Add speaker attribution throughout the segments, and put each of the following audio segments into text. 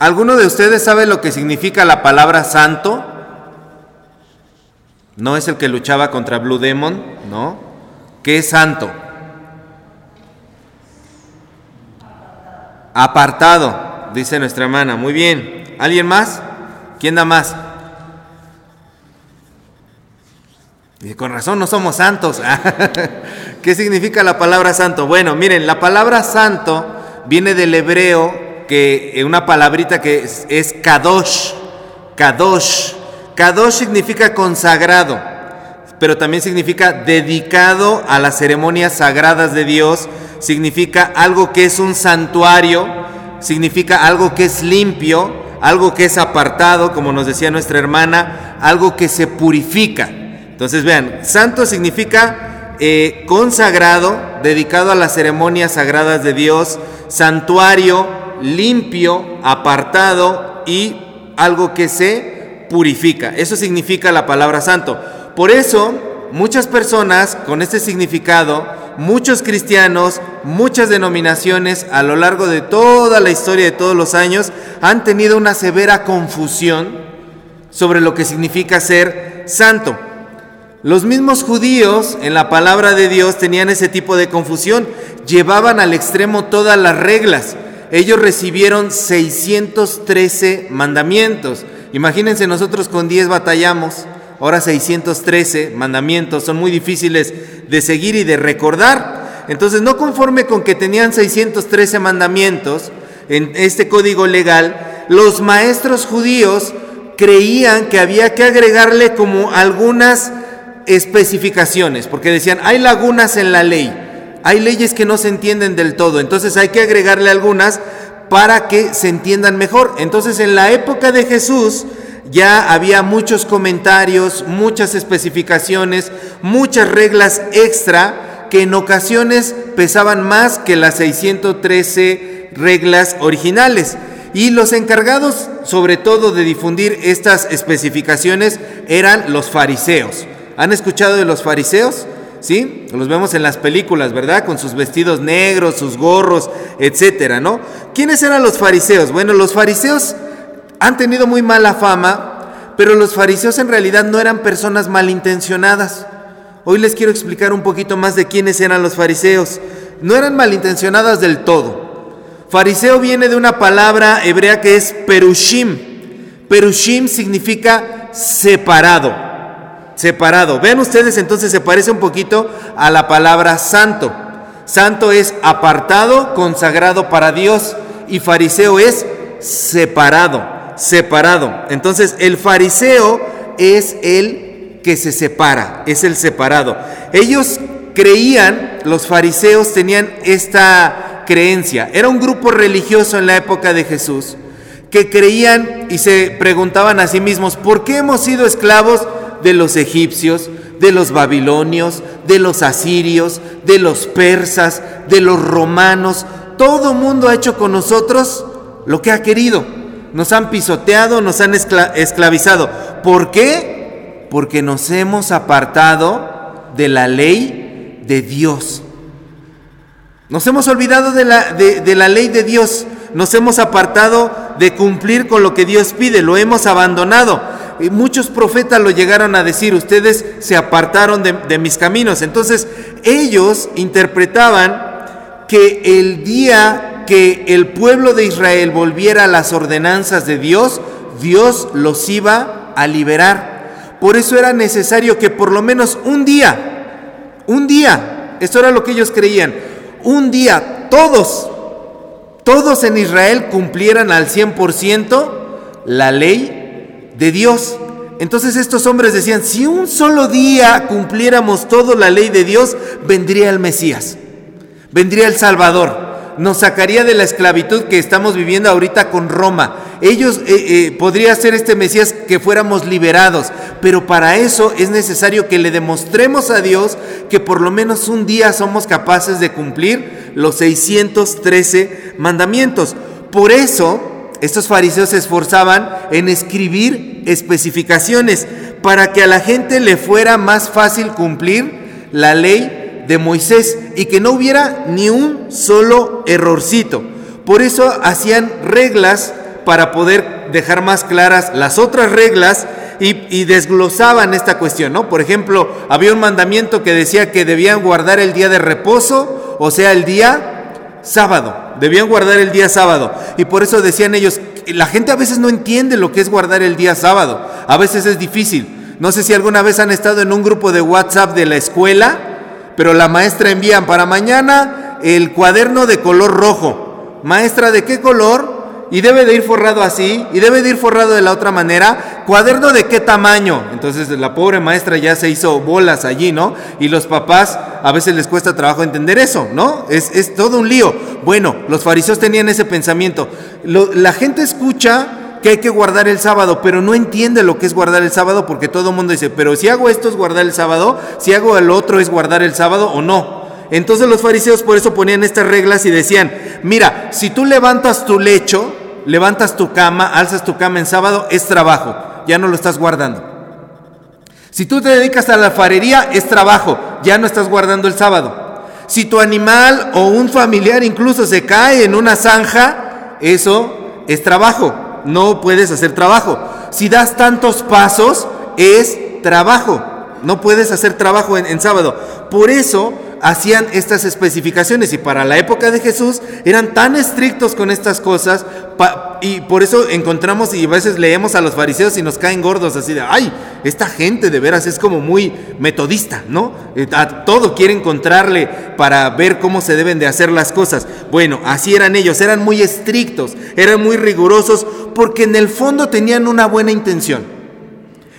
Speaker 1: ¿Alguno de ustedes sabe lo que significa la palabra santo? No es el que luchaba contra Blue Demon, ¿no? ¿Qué es santo? Apartado, dice nuestra hermana. Muy bien. ¿Alguien más? ¿Quién da más? Y con razón no somos santos. ¿Qué significa la palabra santo? Bueno, miren, la palabra santo viene del hebreo, que eh, una palabrita que es, kadosh. Kadosh. Kadosh significa consagrado, pero también significa dedicado a las ceremonias sagradas de Dios. Significa algo que es un santuario, significa algo que es limpio, algo que es apartado, como nos decía nuestra hermana, algo que se purifica. Entonces vean, santo significa eh, consagrado, dedicado a las ceremonias sagradas de Dios, santuario, limpio, apartado y algo que se purifica. Eso significa la palabra santo. Por eso, muchas personas con este significado, muchos cristianos, muchas denominaciones a lo largo de toda la historia de todos los años han tenido una severa confusión sobre lo que significa ser santo. Los mismos judíos en la palabra de Dios tenían ese tipo de confusión, llevaban al extremo todas las reglas. Ellos recibieron 613 mandamientos. Imagínense, nosotros con 10 batallamos, ahora 613 mandamientos, son muy difíciles de seguir y de recordar. Entonces, no conforme con que tenían 613 mandamientos en este código legal, los maestros judíos creían que había que agregarle como algunas especificaciones, porque decían, hay lagunas en la ley, hay leyes que no se entienden del todo, entonces hay que agregarle algunas para que se entiendan mejor. Entonces en la época de Jesús ya había muchos comentarios, muchas especificaciones, muchas reglas extra que en ocasiones pesaban más que las 613 reglas originales. Y los encargados, sobre todo, de difundir estas especificaciones eran los fariseos. ¿Han escuchado de los fariseos? ¿Sí? Los vemos en las películas, ¿verdad? Con sus vestidos negros, sus gorros, etcétera, ¿no? ¿Quiénes eran los fariseos? Bueno, los fariseos han tenido muy mala fama, pero los fariseos en realidad no eran personas malintencionadas. Hoy les quiero explicar un poquito más de quiénes eran los fariseos. No eran malintencionadas del todo. Fariseo viene de una palabra hebrea que es perushim. Perushim significa separado separado. Vean ustedes entonces se parece un poquito a la palabra santo. Santo es apartado, consagrado para Dios y fariseo es separado, separado. Entonces el fariseo es el que se separa, es el separado. Ellos creían, los fariseos tenían esta creencia. Era un grupo religioso en la época de Jesús que creían y se preguntaban a sí mismos, ¿por qué hemos sido esclavos? De los egipcios, de los babilonios, de los asirios, de los persas, de los romanos. Todo mundo ha hecho con nosotros lo que ha querido. Nos han pisoteado, nos han esclavizado. ¿Por qué? Porque nos hemos apartado de la ley de Dios. Nos hemos olvidado de la, de la ley de Dios. Nos hemos apartado de cumplir con lo que Dios pide. Lo hemos abandonado muchos profetas lo llegaron a decir, ustedes se apartaron de, de mis caminos. Entonces ellos interpretaban que el día que el pueblo de Israel volviera a las ordenanzas de Dios, Dios los iba a liberar. Por eso era necesario que por lo menos un día, un día, esto era lo que ellos creían, un día todos, todos en Israel cumplieran al 100% la ley de Dios. Entonces estos hombres decían, si un solo día cumpliéramos toda la ley de Dios, vendría el Mesías, vendría el Salvador, nos sacaría de la esclavitud que estamos viviendo ahorita con Roma. Ellos, eh, eh, podría ser este Mesías que fuéramos liberados, pero para eso es necesario que le demostremos a Dios que por lo menos un día somos capaces de cumplir los 613 mandamientos. Por eso estos fariseos se esforzaban en escribir especificaciones para que a la gente le fuera más fácil cumplir la ley de Moisés y que no hubiera ni un solo errorcito. Por eso hacían reglas para poder dejar más claras las otras reglas y, desglosaban esta cuestión, ¿no? Por ejemplo, había un mandamiento que decía que debían guardar el día de reposo, o sea, el día sábado, debían guardar el día sábado. Y por eso decían ellos, la gente a veces no entiende lo que es guardar el día sábado, a veces es difícil. No sé si alguna vez han estado en un grupo de WhatsApp de la escuela, pero la maestra envían para mañana el cuaderno de color rojo. Maestra, ¿de qué color? Y debe de ir forrado así, y debe de ir forrado de la otra manera. ¿Cuaderno de qué tamaño? Entonces la pobre maestra ya se hizo bolas allí, ¿no? Y los papás a veces les cuesta trabajo entender eso, ¿no? Es, es todo un lío. Bueno, los fariseos tenían ese pensamiento. la gente escucha que hay que guardar el sábado, pero no entiende lo que es guardar el sábado porque todo el mundo dice, pero si hago esto es guardar el sábado, si hago el otro es guardar el sábado o no. Entonces los fariseos por eso ponían estas reglas y decían, mira, si tú levantas tu lecho, levantas tu cama, alzas tu cama en sábado, es trabajo, ya no lo estás guardando. Si tú te dedicas a la alfarería, es trabajo, ya no estás guardando el sábado. Si tu animal o un familiar incluso se cae en una zanja, eso es trabajo, no puedes hacer trabajo. Si das tantos pasos, es trabajo, no puedes hacer trabajo en, sábado. Por eso hacían estas especificaciones y para la época de Jesús eran tan estrictos con estas cosas y por eso encontramos y a veces leemos a los fariseos y nos caen gordos así de, ay, esta gente de veras es como muy metodista, ¿no? Eh, a todo quiere encontrarle para ver cómo se deben de hacer las cosas. Bueno, así eran ellos, eran muy estrictos, eran muy rigurosos porque en el fondo tenían una buena intención.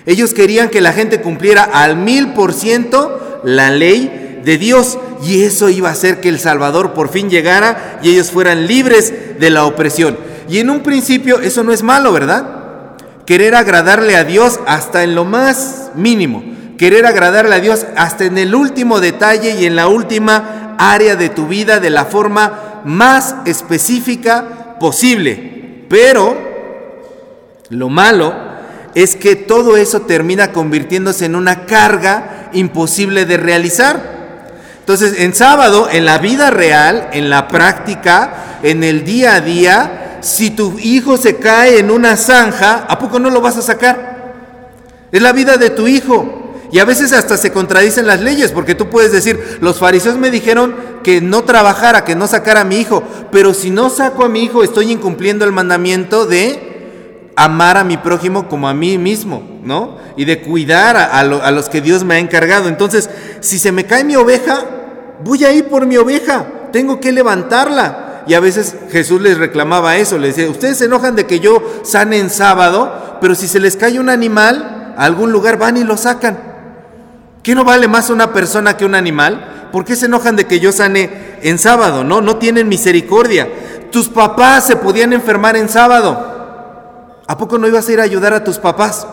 Speaker 1: Ellos querían que la gente cumpliera al mil por ciento la ley de Dios y eso iba a hacer que el Salvador por fin llegara y ellos fueran libres de la opresión. Y en un principio eso no es malo, ¿verdad? Querer agradarle a Dios hasta en lo más mínimo. Querer agradarle a Dios hasta en el último detalle y en la última área de tu vida de la forma más específica posible. Pero lo malo es que todo eso termina convirtiéndose en una carga imposible de realizar. Entonces, en sábado, en la vida real, en la práctica, en el día a día, si tu hijo se cae en una zanja, ¿a poco no lo vas a sacar? Es la vida de tu hijo. Y a veces hasta se contradicen las leyes, porque tú puedes decir, los fariseos me dijeron que no trabajara, que no sacara a mi hijo, pero si no saco a mi hijo estoy incumpliendo el mandamiento de amar a mi prójimo como a mí mismo, ¿no? Y de cuidar a, los que Dios me ha encargado. Entonces, si se me cae mi oveja, voy a ir por mi oveja, tengo que levantarla. Y a veces Jesús les reclamaba eso, les decía, ustedes se enojan de que yo sane en sábado, pero si se les cae un animal, a algún lugar van y lo sacan. ¿Qué no vale más una persona que un animal? ¿Por qué se enojan de que yo sane en sábado? No, no tienen misericordia. Tus papás se podían enfermar en sábado. ¿A poco no ibas a ir a ayudar a tus papás?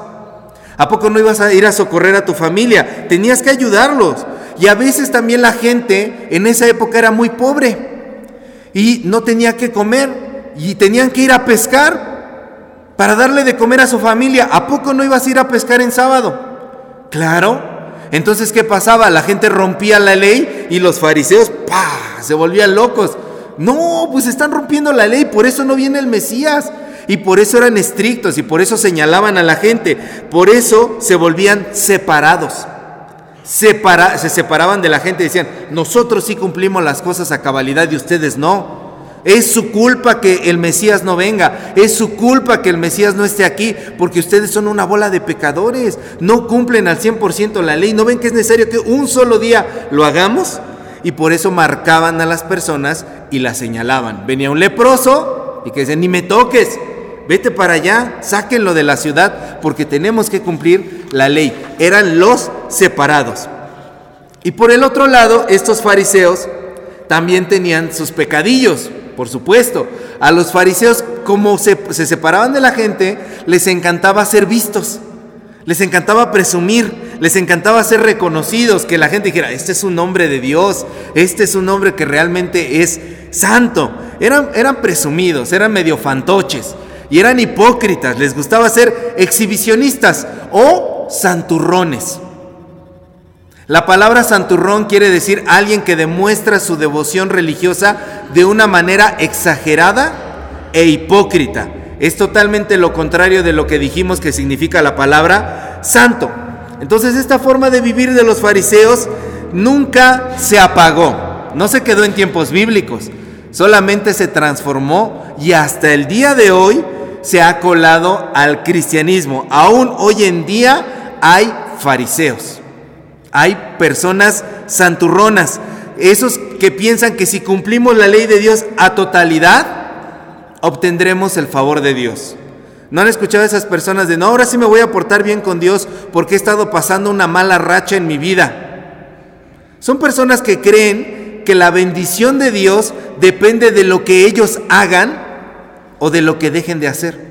Speaker 1: ¿A poco no ibas a ir a socorrer a tu familia? Tenías que ayudarlos. Y a veces también la gente en esa época era muy pobre y no tenía que comer y tenían que ir a pescar para darle de comer a su familia. ¿A poco no ibas a ir a pescar en sábado? Claro. Entonces, ¿qué pasaba? La gente rompía la ley y los fariseos ¡pah! se volvían locos. No, pues están rompiendo la ley, por eso no viene el Mesías. Y por eso eran estrictos y por eso señalaban a la gente. Por eso se volvían separados. se separaban de la gente y decían, nosotros sí cumplimos las cosas a cabalidad y ustedes no. Es su culpa que el Mesías no venga. Es su culpa que el Mesías no esté aquí. Porque ustedes son una bola de pecadores. No cumplen al 100% la ley. ¿No ven que es necesario que un solo día lo hagamos? Y por eso marcaban a las personas y las señalaban. Venía un leproso y que decían, ni me toques vete para allá, sáquenlo de la ciudad porque tenemos que cumplir la ley. Eran los separados. Y por el otro lado, estos fariseos también tenían sus pecadillos, por supuesto. A los fariseos, como se, se separaban de la gente, les encantaba ser vistos, les encantaba presumir, les encantaba ser reconocidos, que la gente dijera, este es un hombre de Dios, este es un hombre que realmente es santo. Eran, eran presumidos, eran medio fantoches y eran hipócritas, les gustaba ser exhibicionistas o santurrones. La palabra santurrón quiere decir alguien que demuestra su devoción religiosa de una manera exagerada e hipócrita. Es totalmente lo contrario de lo que dijimos que significa la palabra santo. Entonces esta forma de vivir de los fariseos nunca se apagó, no se quedó en tiempos bíblicos, solamente se transformó y hasta el día de hoy se ha colado al cristianismo. Aún hoy en día hay fariseos, hay personas santurronas, esos que piensan que si cumplimos la ley de Dios a totalidad, obtendremos el favor de Dios. ¿No han escuchado a esas personas de, no, ahora sí me voy a portar bien con Dios porque he estado pasando una mala racha en mi vida? Son personas que creen que la bendición de Dios depende de lo que ellos hagan o de lo que dejen de hacer.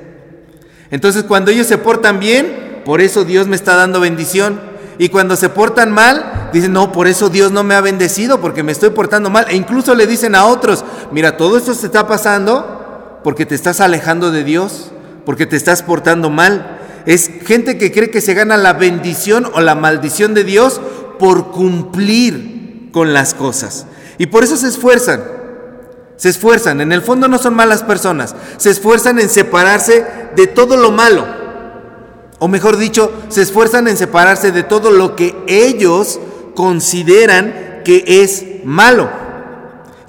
Speaker 1: Entonces cuando ellos se portan bien, por eso Dios me está dando bendición. Y cuando se portan mal, dicen, no, por eso Dios no me ha bendecido, porque me estoy portando mal. E incluso le dicen a otros, mira, todo esto se está pasando porque te estás alejando de Dios, porque te estás portando mal. Es gente que cree que se gana la bendición o la maldición de Dios por cumplir con las cosas. Y por eso se esfuerzan. Se esfuerzan. En el fondo no son malas personas. Se esfuerzan en separarse de todo lo malo o mejor dicho, se esfuerzan en separarse de todo lo que ellos consideran que es malo.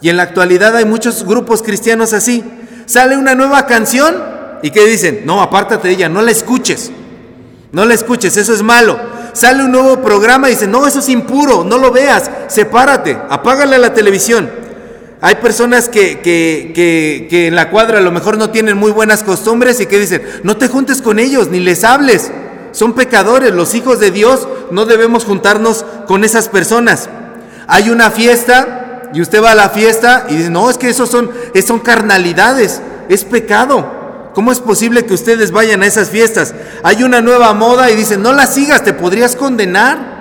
Speaker 1: Y en la actualidad hay muchos grupos cristianos así. Sale una nueva canción y ¿qué dicen? No, apártate de ella, no la escuches. No la escuches, eso es malo. Sale un nuevo programa y dicen, no, eso es impuro, no lo veas, sepárate, apágale a la televisión. Hay personas que, que, en la cuadra a lo mejor no tienen muy buenas costumbres y que dicen, no te juntes con ellos, ni les hables. Son pecadores, los hijos de Dios, no debemos juntarnos con esas personas. Hay una fiesta y usted va a la fiesta y dice, no, es que esos son, son carnalidades, es pecado. ¿Cómo es posible que ustedes vayan a esas fiestas? Hay una nueva moda y dicen, no la sigas, te podrías condenar.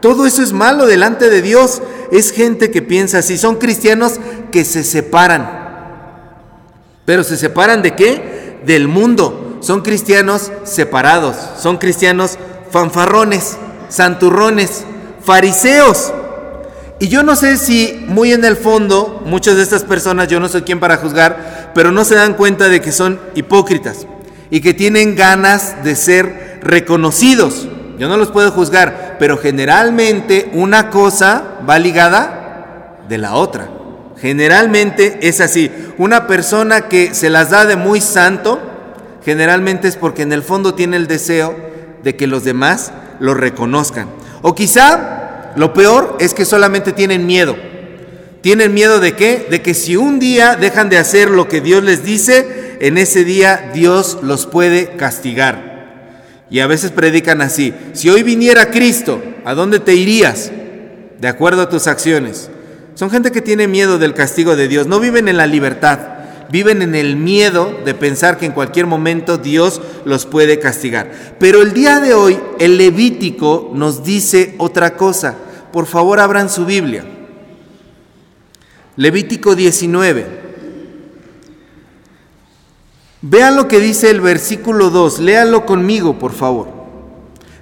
Speaker 1: Todo eso es malo delante de Dios. Es gente que piensa así. Son cristianos que se separan. Pero se separan de qué? Del mundo. Son cristianos separados. Son cristianos fanfarrones, santurrones, fariseos. Y yo no sé si muy en el fondo, muchas de estas personas, yo no soy quien para juzgar, pero no se dan cuenta de que son hipócritas y que tienen ganas de ser reconocidos. Yo no los puedo juzgar, pero generalmente una cosa va ligada de la otra. Generalmente es así. Una persona que se las da de muy santo, generalmente es porque en el fondo tiene el deseo de que los demás lo reconozcan. O quizá lo peor es que solamente tienen miedo. ¿Tienen miedo de qué? De que si un día dejan de hacer lo que Dios les dice, en ese día Dios los puede castigar. Y a veces predican así, si hoy viniera Cristo, ¿a dónde te irías? De acuerdo a tus acciones. Son gente que tiene miedo del castigo de Dios, no viven en la libertad, viven en el miedo de pensar que en cualquier momento Dios los puede castigar. Pero el día de hoy el Levítico nos dice otra cosa. Por favor, abran su Biblia. Levítico 19. Vean lo que dice el versículo 2, léanlo conmigo, por favor.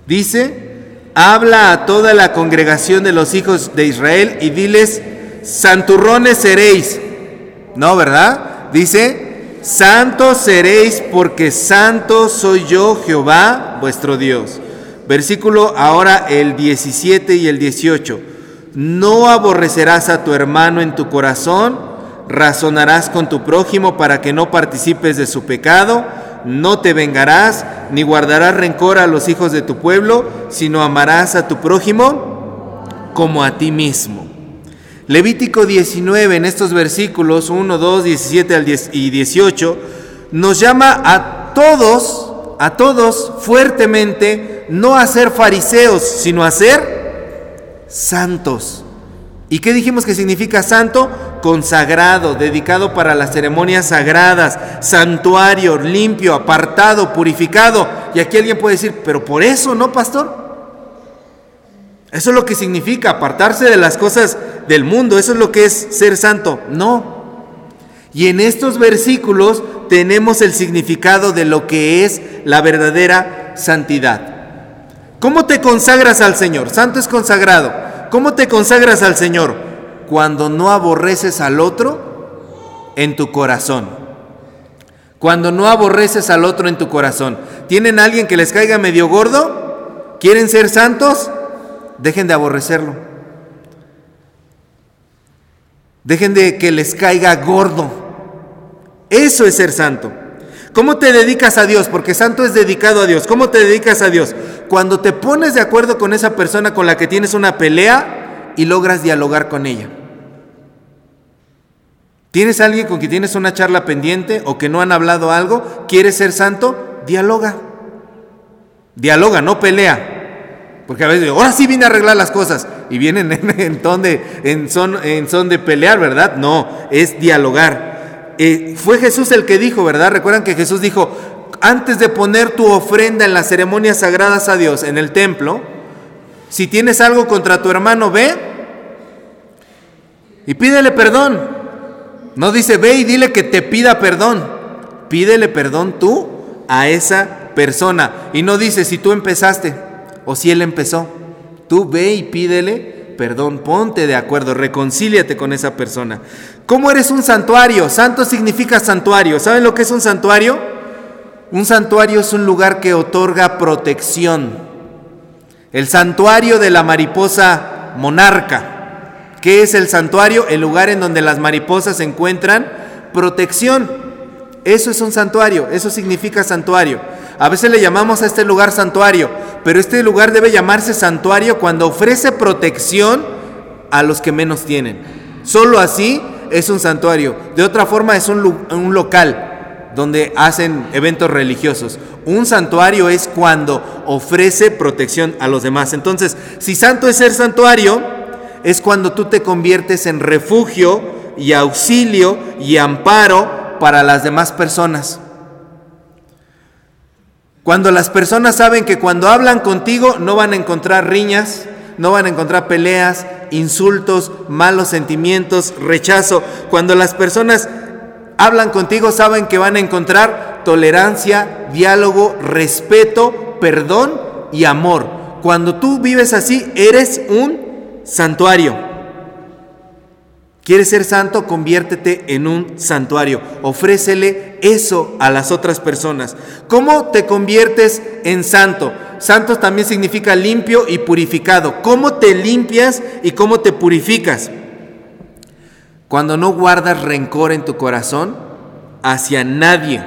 Speaker 1: Dice, habla a toda la congregación de los hijos de Israel y diles, santurrones seréis. No, ¿verdad? Dice, santos seréis porque santo soy yo, Jehová, vuestro Dios. Versículo ahora el 17 y el 18. No aborrecerás a tu hermano en tu corazón razonarás con tu prójimo para que no participes de su pecado, no te vengarás, ni guardarás rencor a los hijos de tu pueblo, sino amarás a tu prójimo como a ti mismo. Levítico 19, en estos versículos 1, 2, 17 al 10 y 18, nos llama a todos, a todos fuertemente, no a ser fariseos, sino a ser santos. ¿Y qué dijimos que significa santo? Consagrado, dedicado para las ceremonias sagradas, santuario, limpio, apartado, purificado. Y aquí alguien puede decir, pero por eso, ¿no, pastor? Eso es lo que significa apartarse de las cosas del mundo, eso es lo que es ser santo. No. Y en estos versículos tenemos el significado de lo que es la verdadera santidad. ¿Cómo te consagras al Señor? Santo es consagrado. ¿Cómo te consagras al Señor? Cuando no aborreces al otro en tu corazón. Cuando no aborreces al otro en tu corazón. ¿Tienen alguien que les caiga medio gordo? ¿Quieren ser santos? Dejen de aborrecerlo. Dejen de que les caiga gordo. Eso es ser santo. ¿Cómo te dedicas a Dios? Porque santo es dedicado a Dios. ¿Cómo te dedicas a Dios? Cuando te pones de acuerdo con esa persona con la que tienes una pelea y logras dialogar con ella. ¿Tienes alguien con quien tienes una charla pendiente o que no han hablado algo? ¿Quieres ser santo? Dialoga. Dialoga, no pelea. Porque a veces, ahora sí vine a arreglar las cosas. Y vienen en, en, son, en son de pelear, ¿verdad? No, es dialogar. Eh, fue Jesús el que dijo, ¿verdad? Recuerdan que Jesús dijo, antes de poner tu ofrenda en las ceremonias sagradas a Dios en el templo, si tienes algo contra tu hermano, ve y pídele perdón. No dice, ve y dile que te pida perdón. Pídele perdón tú a esa persona. Y no dice si tú empezaste o si él empezó. Tú ve y pídele perdón. Ponte de acuerdo, reconcíliate con esa persona. ¿Cómo eres un santuario? Santo significa santuario. ¿Saben lo que es un santuario? Un santuario es un lugar que otorga protección. El santuario de la mariposa monarca ¿Qué es el santuario? El lugar en donde las mariposas encuentran protección. Eso es un santuario, eso significa santuario. A veces le llamamos a este lugar santuario, pero este lugar debe llamarse santuario cuando ofrece protección a los que menos tienen. Solo así es un santuario. De otra forma es un, un local donde hacen eventos religiosos. Un santuario es cuando ofrece protección a los demás. Entonces, si santo es ser santuario, es cuando tú te conviertes en refugio y auxilio y amparo para las demás personas. Cuando las personas saben que cuando hablan contigo no van a encontrar riñas, no van a encontrar peleas, insultos, malos sentimientos, rechazo. Cuando las personas hablan contigo saben que van a encontrar tolerancia, diálogo, respeto, perdón y amor. Cuando tú vives así, eres un santuario. ¿Quieres ser santo? Conviértete en un santuario. Ofrécele eso a las otras personas. ¿Cómo te conviertes en santo? Santo también significa limpio y purificado. ¿Cómo te limpias y cómo te purificas? Cuando no guardas rencor en tu corazón hacia nadie.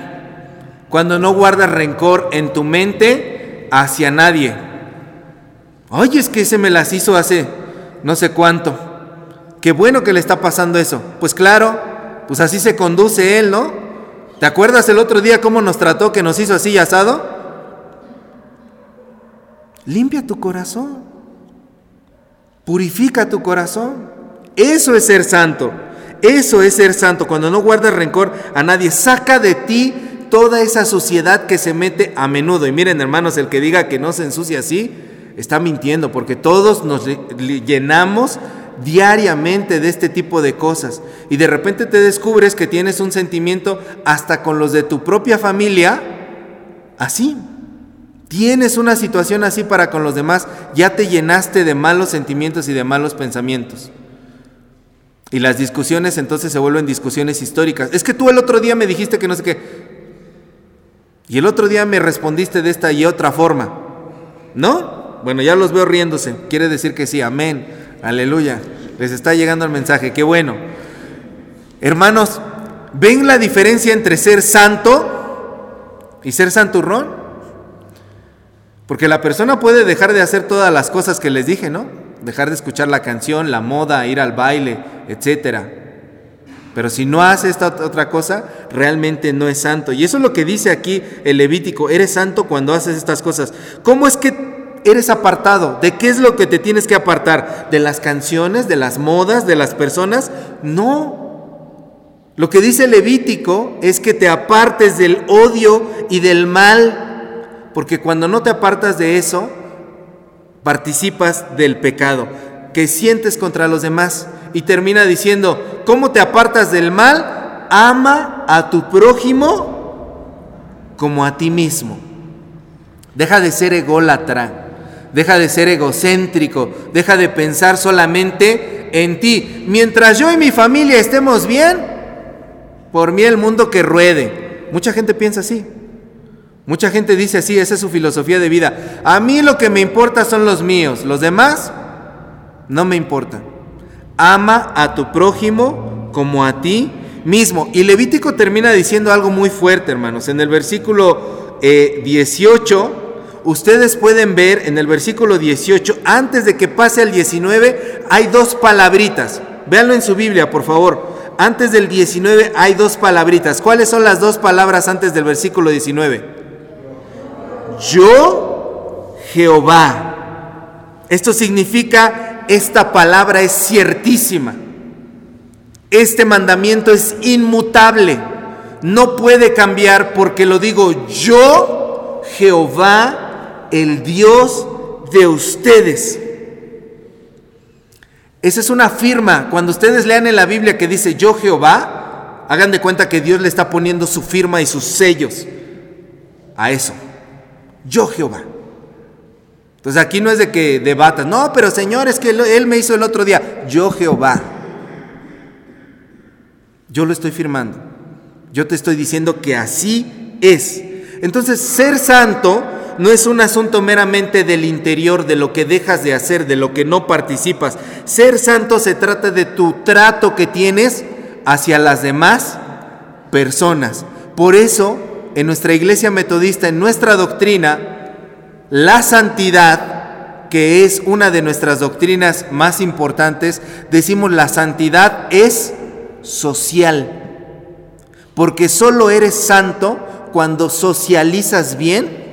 Speaker 1: Cuando no guardas rencor en tu mente hacia nadie. Ay, es que se me las hizo hace no sé cuánto. Qué bueno que le está pasando eso. Pues claro, pues así se conduce él, ¿no? ¿Te acuerdas el otro día cómo nos trató, que nos hizo así asado? Limpia tu corazón. Purifica tu corazón. Eso es ser santo. Eso es ser santo. Cuando no guardas rencor a nadie, saca de ti toda esa suciedad que se mete a menudo. Y miren, hermanos, el que diga que no se ensucia así, está mintiendo, porque todos nos llenamos diariamente de este tipo de cosas. Y de repente te descubres que tienes un sentimiento hasta con los de tu propia familia, así. Tienes una situación así para con los demás, ya te llenaste de malos sentimientos y de malos pensamientos. Y las discusiones entonces se vuelven discusiones históricas. Es que tú el otro día me dijiste que no sé qué. Y el otro día me respondiste de esta y otra forma. ¿No? Bueno, ya los veo riéndose. Quiere decir que sí, amén. Aleluya. Les está llegando el mensaje. Qué bueno. Hermanos, ¿ven la diferencia entre ser santo y ser santurrón? Porque la persona puede dejar de hacer todas las cosas que les dije, ¿no? Dejar de escuchar la canción, la moda, ir al baile, etcétera. Pero si no hace esta otra cosa, realmente no es santo. Y eso es lo que dice aquí el Levítico, eres santo cuando haces estas cosas. ¿Cómo es que eres apartado. ¿De qué es lo que te tienes que apartar? ¿De las canciones, de las modas, de las personas? No. Lo que dice Levítico es que te apartes del odio y del mal, porque cuando no te apartas de eso, participas del pecado que sientes contra los demás. Y termina diciendo, ¿cómo te apartas del mal? Ama a tu prójimo como a ti mismo. Deja de ser ególatra deja de ser egocéntrico, deja de pensar solamente en ti. Mientras yo y mi familia estemos bien, por mí el mundo que ruede. Mucha gente piensa así. Mucha gente dice así, esa es su filosofía de vida. A mí lo que me importa son los míos, los demás no me importan. Ama a tu prójimo como a ti mismo. Y Levítico termina diciendo algo muy fuerte, hermanos. En el versículo 18, eh, ustedes pueden ver en el versículo 18, antes de que pase al 19, hay dos palabritas. Véanlo en su Biblia, por favor. Antes del 19 hay dos palabritas. ¿Cuáles son las dos palabras antes del versículo 19? Yo, Jehová. Esto significa, esta palabra es ciertísima. Este mandamiento es inmutable. No puede cambiar porque lo digo yo, Jehová, el Dios de ustedes. Esa es una firma. Cuando ustedes lean en la Biblia que dice yo Jehová, hagan de cuenta que Dios le está poniendo su firma y sus sellos a eso. Yo Jehová. Entonces aquí no es de que debatas, no, pero Señor, es que Él me hizo el otro día. Yo Jehová. Yo lo estoy firmando. Yo te estoy diciendo que así es. Entonces, ser santo no es un asunto meramente del interior, de lo que dejas de hacer, de lo que no participas. Ser santo se trata de tu trato que tienes hacia las demás personas. Por eso, en nuestra iglesia metodista, en nuestra doctrina, la santidad, que es una de nuestras doctrinas más importantes, decimos la santidad es social. Porque solo eres santo cuando socializas bien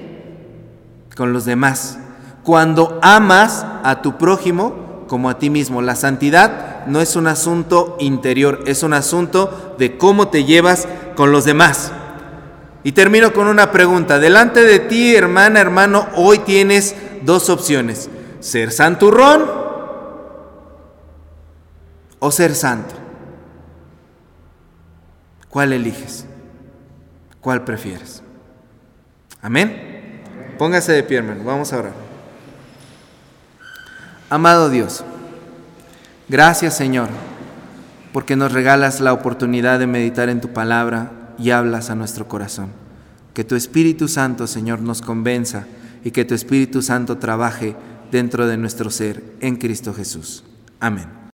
Speaker 1: con los demás, cuando amas a tu prójimo como a ti mismo. La santidad no es un asunto interior, es un asunto de cómo te llevas con los demás. Y termino con una pregunta. Delante de ti, hermana, hermano, hoy tienes dos opciones. Ser santurrón o ser santo. ¿Cuál eliges? ¿Cuál prefieres? Amén. Póngase de pie, hermano. Vamos a orar. Amado Dios, gracias Señor, porque nos regalas la oportunidad de meditar en tu palabra y hablas a nuestro corazón. Que tu Espíritu Santo, Señor, nos convenza y que tu Espíritu Santo trabaje dentro de nuestro ser en Cristo Jesús. Amén.